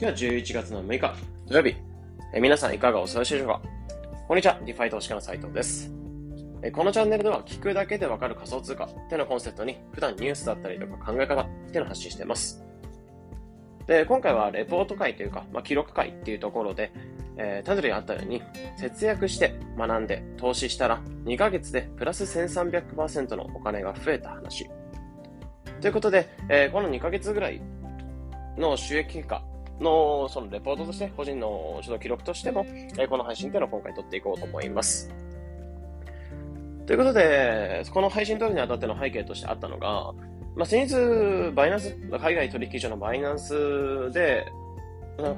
日は11月の6日土曜日。え皆さんいかがお過ごしでしょうか？こんにちは、 DeFi 投資家の斉藤です。えこのチャンネルでは聞くだけでわかる仮想通貨ってのコンセプトに普段ニュースだったりとか考え方っていうのを発信しています。で、今回はレポート会というか、まあ、記録会っていうところで、えー、タイトルにあったように、節約して学んで投資したら2ヶ月でプラス1300%のお金が増えた話。ということで、えー、この2ヶ月ぐらいの収益結果のそのレポートとして、個人の指導記録としても、えこの配信っていうのを今回撮っていこうと思います。ということで、この配信撮るにあたっての背景としてあったのが、まあ、先日、バイナンス、海外取引所のバイナンスで、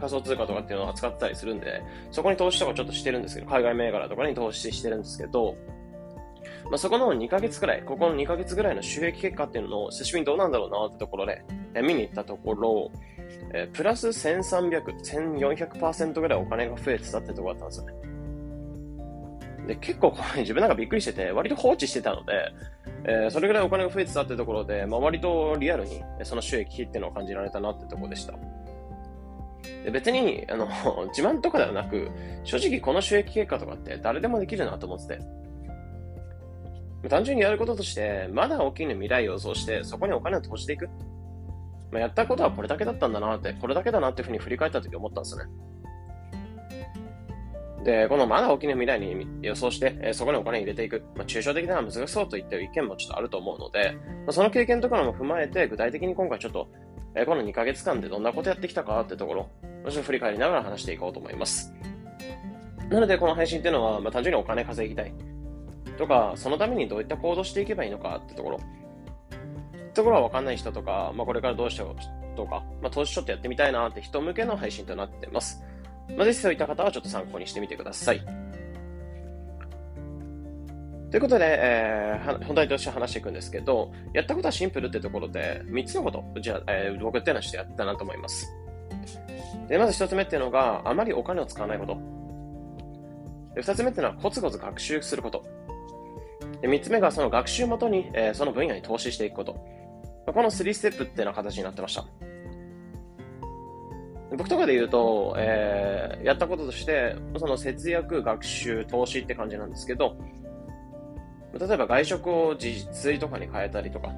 仮想通貨とかっていうのを扱ってたりするんで、そこに投資とかちょっとしてるんですけど、海外銘柄とかに投資してるんですけど、まあ、そこの2ヶ月くらい、ここの2ヶ月ぐらいの収益結果っていうのを久しぶりにどうなんだろうなってところで、え見に行ったところ、えプラス1300、1400%ぐらいお金が増えてたってとこだったんですよね。で、結構これ 自分なんかびっくりしてて、割と放置してたので、えー、それぐらいお金が増えてたってところで、まあ、割とリアルにその収益っていうのを感じられたなってとこでした。で別に、あの、自慢とかではなく、正直この収益結果とかって誰でもできるなと思ってて。単純にやることとして、まだ大きい未来を予想して、そこにお金を投じていく。まあ、やったことはこれだけだったんだなって、これだけだなっていうふうに振り返った時思ったんですよね。で、このまだ大きな未来に予想して、え、そこにお金入れていく。まあ、抽象的なのは難しそうと言ってる意見もちょっとあると思うので、まあ、その経験とかも踏まえて、具体的に今回ちょっと、え、この2ヶ月間でどんなことやってきたかってところ、もちろん振り返りながら話していこうと思います。なので、この配信っていうのは、まあ、単純にお金稼ぎたい。とか、そのためにどういった行動していけばいいのかってところ。ところはわかんない人とか、まあ、これからどうしようとか、まあ、投資ちょっとやってみたいなって人向けの配信となってます。まあ、ぜひそういった方はちょっと参考にしてみてください。ということで、えー、本題として話していくんですけど、やったことはシンプルってところで、3つのこと、じゃあ、えー、僕っていうのはしてやったなと思います。で、まず1つ目っていうのが、あまりお金を使わないこと。2つ目っていうのは、コツコツ学習すること。で3つ目が、その学習元に、えー、その分野に投資していくこと。この3ステップっていうような形になってました。僕とかで言うと、えー、やったこととして、その節約、学習、投資って感じなんですけど、例えば外食を自炊とかに変えたりとか、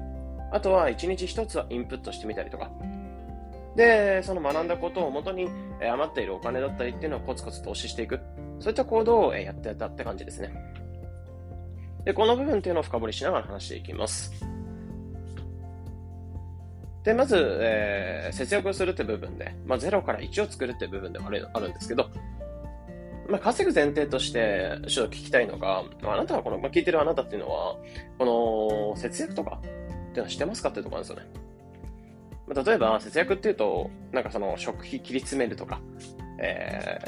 あとは1日1つはインプットしてみたりとか、で、その学んだことをもとに、え余っているお金だったりっていうのをコツコツ投資していく。そういった行動を、やってたって感じですね。で、この部分っていうのを深掘りしながら話していきます。で、まず、えー、節約をするって部分で、まあ、0から1を作るって部分ではあるんですけど、まあ、稼ぐ前提として、ちょっと聞きたいのが、あなたはこの、まあ、聞いてるあなたっていうのは、この、節約とかっていうのはしてますかっていうとこなんですよね。まあ、例えば、節約っていうと、なんかその、食費切り詰めるとか、え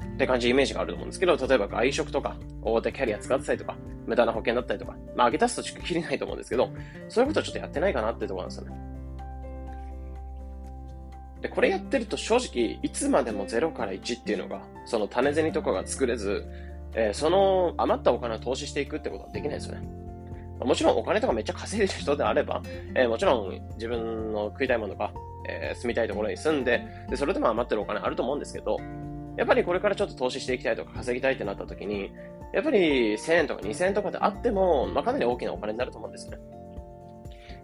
ー、って感じイメージがあると思うんですけど、例えば外食とか、大手キャリア使ってたりとか、無駄な保険だったりとか、まあ、上げ足すとちょっと切れないと思うんですけど、そういうことはちょっとやってないかなってとこなんですよね。で、これやってると正直、いつまでも0から1っていうのが、その種銭とかが作れず、えー、その余ったお金を投資していくってことはできないですよね。もちろんお金とかめっちゃ稼いでる人であれば、えー、もちろん自分の食いたいものとか、えー、住みたいところに住んでで、それでも余ってるお金あると思うんですけど、やっぱりこれからちょっと投資していきたいとか稼ぎたいってなった時に、やっぱり1000円とか2000円とかであっても、まあ、かなり大きなお金になると思うんですよね。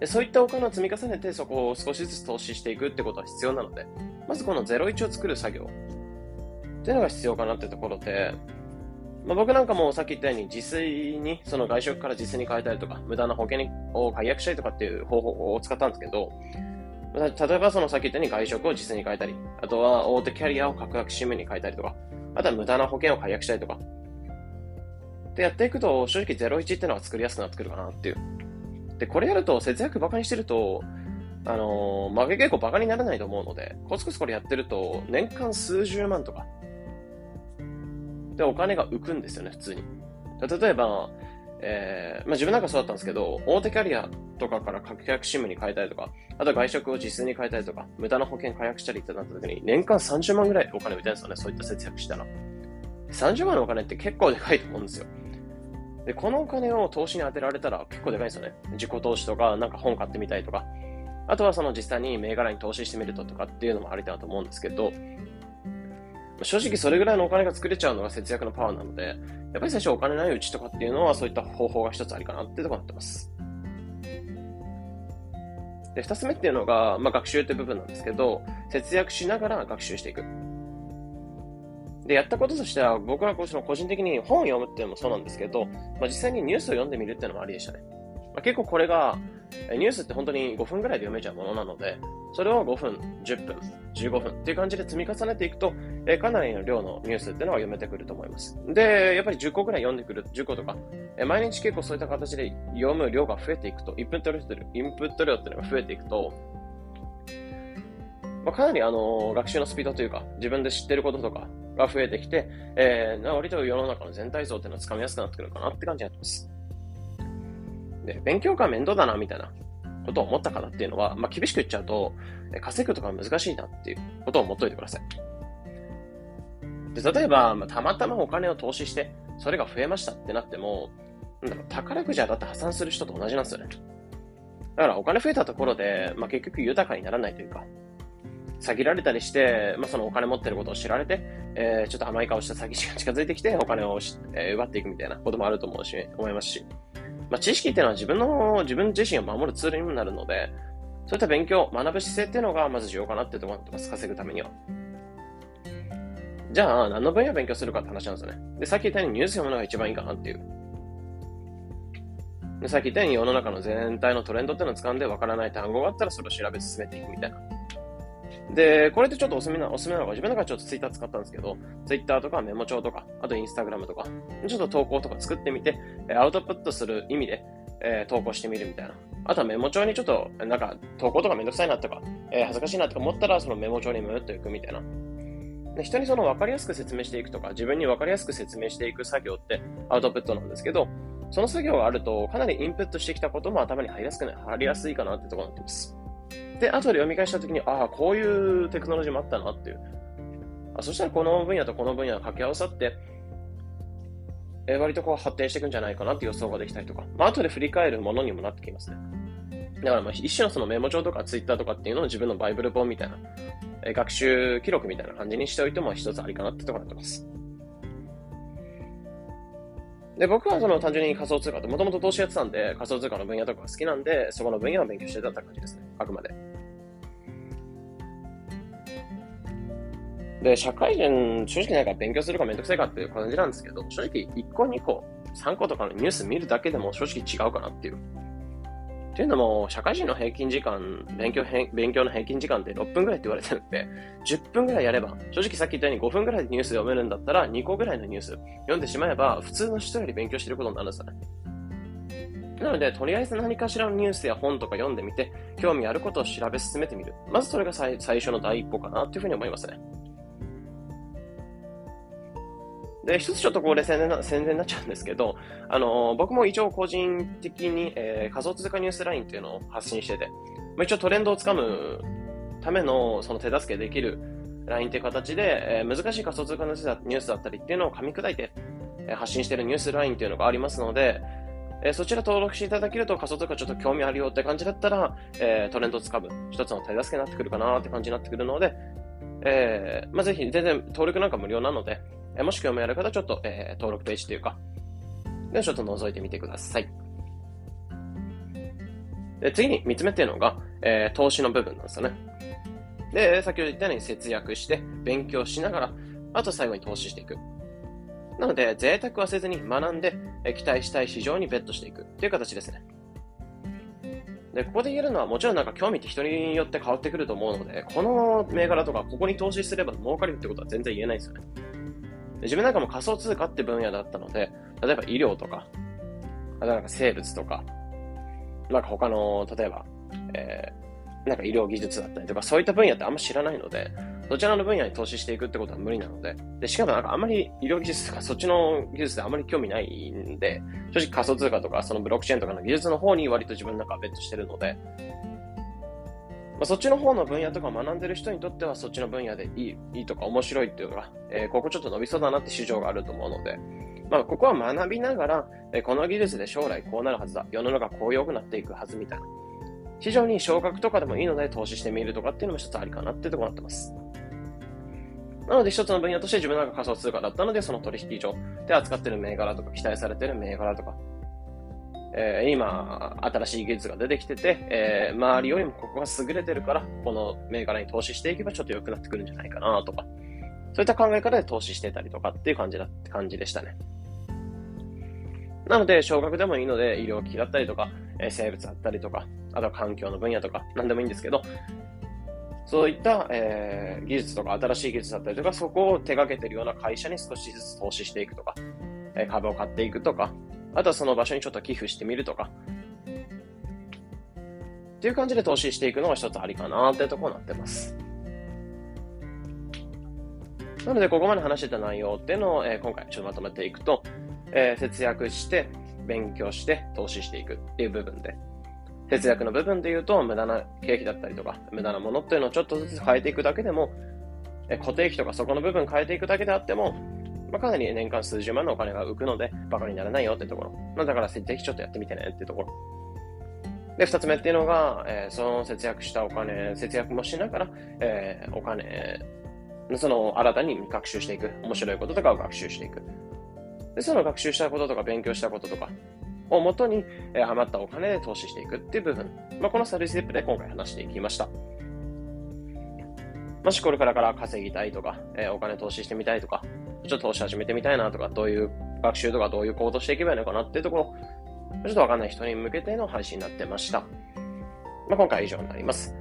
でそういったお金を積み重ねて、そこを少しずつ投資していくってことは必要なので、まずこの01を作る作業っていうのが必要かなってところで、まあ、僕なんかもさっき言ったように自炊に、その外食から自炊に変えたりとか、無駄な保険を解約したりとかっていう方法を使ったんですけど、例えばそのさっき言ったように外食を自炊に変えたり、あとは大手キャリアを確約支援に変えたりとか、あとは無駄な保険を解約したりとか。でやっていくと、正直01っていうのが作りやすくなってくるかなっていうで、これやると節約バカにしてると、あのー、負け結構バカにならないと思うので、コツコツこれやってると、年間数十万とか、で、お金が浮くんですよね、普通に。例えば、えー、まあ、自分なんかそうだったんですけど、大手キャリアとかから確約シムに変えたりとか、あと外食を実数に変えたりとか、無駄な保険解約したりってなった時に、年間30万ぐらいお金浮いたんですよね、そういった節約したら。30万のお金って結構でかいと思うんですよ。で、このお金を投資に当てられたら結構でかいんですよね。自己投資とか、なんか本買ってみたいとか。あとはその実際に銘柄に投資してみるととかっていうのもありだと思うんですけど、正直それぐらいのお金が作れちゃうのが節約のパワーなので、やっぱり最初お金ないうちとかっていうのはそういった方法が一つありかなっていうところになってます。で、二つ目っていうのが、まあ、学習って部分なんですけど、節約しながら学習していく。で、やったこととしては、僕はこの個人的に本を読むっていうのもそうなんですけど、まあ、実際にニュースを読んでみるっていうのもありでしたね。まあ、結構これが、ニュースって本当に5分ぐらいで読めちゃうものなので、それを5分、10分、15分っていう感じで積み重ねていくと、えかなりの量のニュースっていうのは読めてくると思います。で、やっぱり10個ぐらい読んでくる、10個とか、え毎日結構そういった形で読む量が増えていくと、インプット量インプット量っていうのが増えていくと、まあ、かなりあの学習のスピードというか、自分で知ってることとかが増えてきて、えー、割と世の中の全体像っていうのをつかみやすくなってくるかなって感じになってます。で、勉強が面倒だな、みたいなことを思った方っていうのは、まあ、厳しく言っちゃうと、稼ぐとか難しいなっていうことを思っといてください。で、例えば、まあ、たまたまお金を投資して、それが増えましたってなっても、なんだろ、宝くじはだって破産する人と同じなんですよね。だからお金増えたところで、まあ、結局豊かにならないというか、詐欺られたりして、まあ、そのお金持ってることを知られて、えー、ちょっと甘い顔した詐欺師が近づいてきて、お金を、えー、奪っていくみたいなこともあると思うし、思いますし。まあ、知識っていうのは自分の、自分自身を守るツールにもなるので、そういった勉強、学ぶ姿勢っていうのがまず重要かなっていうところになってます。稼ぐためには。じゃあ、何の分野を勉強するかって話なんですよね。で、さっき言ったようにニュース読むのが一番いいかなっていう。で、さっき言ったように世の中の全体のトレンドっていうのを掴んで分からない単語があったらそれを調べ進めていくみたいな。で、これってちょっとおすすめな、おすすめなのが、自分の中でちょっとツイッター使ったんですけど、ツイッターとかメモ帳とか、あとインスタグラムとか、ちょっと投稿とか作ってみて、アウトプットする意味で、えー、投稿してみるみたいな。あとはメモ帳にちょっと、なんか、投稿とかめんどくさいなとか、えー、恥ずかしいなとか思ったら、そのメモ帳にムーっといくみたいな。で人にその分かりやすく説明していくとか、自分に分かりやすく説明していく作業ってアウトプットなんですけど、その作業があると、かなりインプットしてきたことも頭に入りやすくな入りやすいかなってところになってます。で、後で読み返したときに、ああ、こういうテクノロジーもあったなっていう。あそしたらこの分野とこの分野が掛け合わさって、え割とこう発展していくんじゃないかなって予想ができたりとか、まあ後で振り返るものにもなってきますね。だからまあ一種のそのメモ帳とかツイッターとかっていうのを自分のバイブル本みたいな、え学習記録みたいな感じにしておいても一つありかなってところになってます。で、僕はその単純に仮想通貨と、もともと投資やってたんで、仮想通貨の分野とかが好きなんで、そこの分野を勉強してたって感じですね。あくまで。で、社会人、正直なんか勉強するかめんどくさいかっていう感じなんですけど、正直1個2個、3個とかのニュース見るだけでも正直違うかなっていう。っていうのも、社会人の平均時間、勉強勉強の平均時間って6分ぐらいって言われてるんで、10分ぐらいやれば、正直さっき言ったように5分ぐらいでニュース読めるんだったら、2個ぐらいのニュース読んでしまえば、普通の人より勉強してることになるんですよね。なので、とりあえず何かしらのニュースや本とか読んでみて、興味あることを調べ進めてみる。まずそれが最初の第一歩かなっていうふうに思いますね。で、一つちょっとこれ宣伝な宣伝になっちゃうんですけど、あのー、僕も一応個人的に、えー、仮想通貨ニュースラインっていうのを発信してて、まあ、一応トレンドをつかむためのその手助けできるラインっていう形で、えー、難しい仮想通貨のニュースだったりっていうのを噛み砕いて、えー、発信してるニュースラインっていうのがありますので、えー、そちら登録していただけると仮想通貨ちょっと興味あるよって感じだったら、えー、トレンドをつかむ一つの手助けになってくるかなって感じになってくるので、えー、まあ、ぜひ全然登録なんか無料なので、えもし興味ある方はちょっと、えー、登録ページというか、で、ちょっと覗いてみてください。で、次に3つ目っていうのが、えー、投資の部分なんですよね。で、先ほど言ったように節約して、勉強しながら、あと最後に投資していく。なので、贅沢はせずに学んで、期待したい市場にベットしていくっていう形ですね。で、ここで言えるのはもちろんなんか興味って人によって変わってくると思うので、この銘柄とかここに投資すれば儲かるってことは全然言えないですよね。自分なんかも仮想通貨って分野だったので、例えば医療とか、あとなんか生物とか、なんか他の、例えば、えー、なんか医療技術だったりとか、そういった分野ってあんま知らないので、そちらの分野に投資していくってことは無理なので、で、しかもなんかあんまり医療技術とかそっちの技術であんまり興味ないんで、正直仮想通貨とかそのブロックチェーンとかの技術の方に割と自分の中はベットしてるので、まあ、そっちの方の分野とか学んでる人にとってはそっちの分野でいい、いいとか面白いっていうか、えー、ここちょっと伸びそうだなって市場があると思うので、まあ、ここは学びながら、えー、この技術で将来こうなるはずだ。世の中こう良くなっていくはずみたいな。非常に少額とかでもいいので投資してみるとかっていうのも一つありかなっていうところになってます。なので一つの分野として自分が仮想通貨だったので、その取引所で扱ってる銘柄とか、期待されてる銘柄とか、えー、今、新しい技術が出てきてて、えー、周りよりもここが優れてるから、この銘柄に投資していけばちょっと良くなってくるんじゃないかなとか、そういった考え方で投資してたりとかっていう感じだ、感じでしたね。なので、少額でもいいので、医療機器だったりとか、えー、生物だったりとか、あとは環境の分野とか、何でもいいんですけど、そういった、えー、技術とか新しい技術だったりとか、そこを手掛けてるような会社に少しずつ投資していくとか、え、株を買っていくとか、あとはその場所にちょっと寄付してみるとか、っていう感じで投資していくのが一つありかなっていうところになってます。なので、ここまで話してた内容っていうのを、えー、今回ちょっとまとめていくと、えー、節約して、勉強して、投資していくっていう部分で、節約の部分で言うと、無駄な経費だったりとか、無駄なものっていうのをちょっとずつ変えていくだけでも、え固定費とかそこの部分変えていくだけであっても、まあ、かなり年間数十万のお金が浮くので、バカにならないよってところ。まあ、だから、ぜひちょっとやってみてねってところ。で、二つ目っていうのが、えー、その節約したお金、節約もしながら、えー、お金、その新たに学習していく。面白いこととかを学習していく。で、その学習したこととか勉強したこととか、をもとに、えー、余ったお金で投資していくっていう部分。まあ、このサービステップで今回話していきました。もしこれからから稼ぎたいとか、えー、お金投資してみたいとか、ちょっと投資始めてみたいなとか、どういう学習とかどういう行動していけばいいのかなっていうところ、ちょっとわかんない人に向けての配信になってました。まあ、今回は以上になります。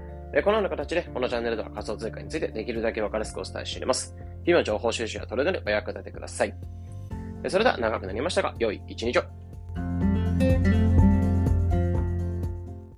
このような形で、このチャンネルでは仮想通貨についてできるだけわかりやすくお伝えしています。日々の情報収集やトレードにお役立てください。それでは長くなりましたが、良い一日を。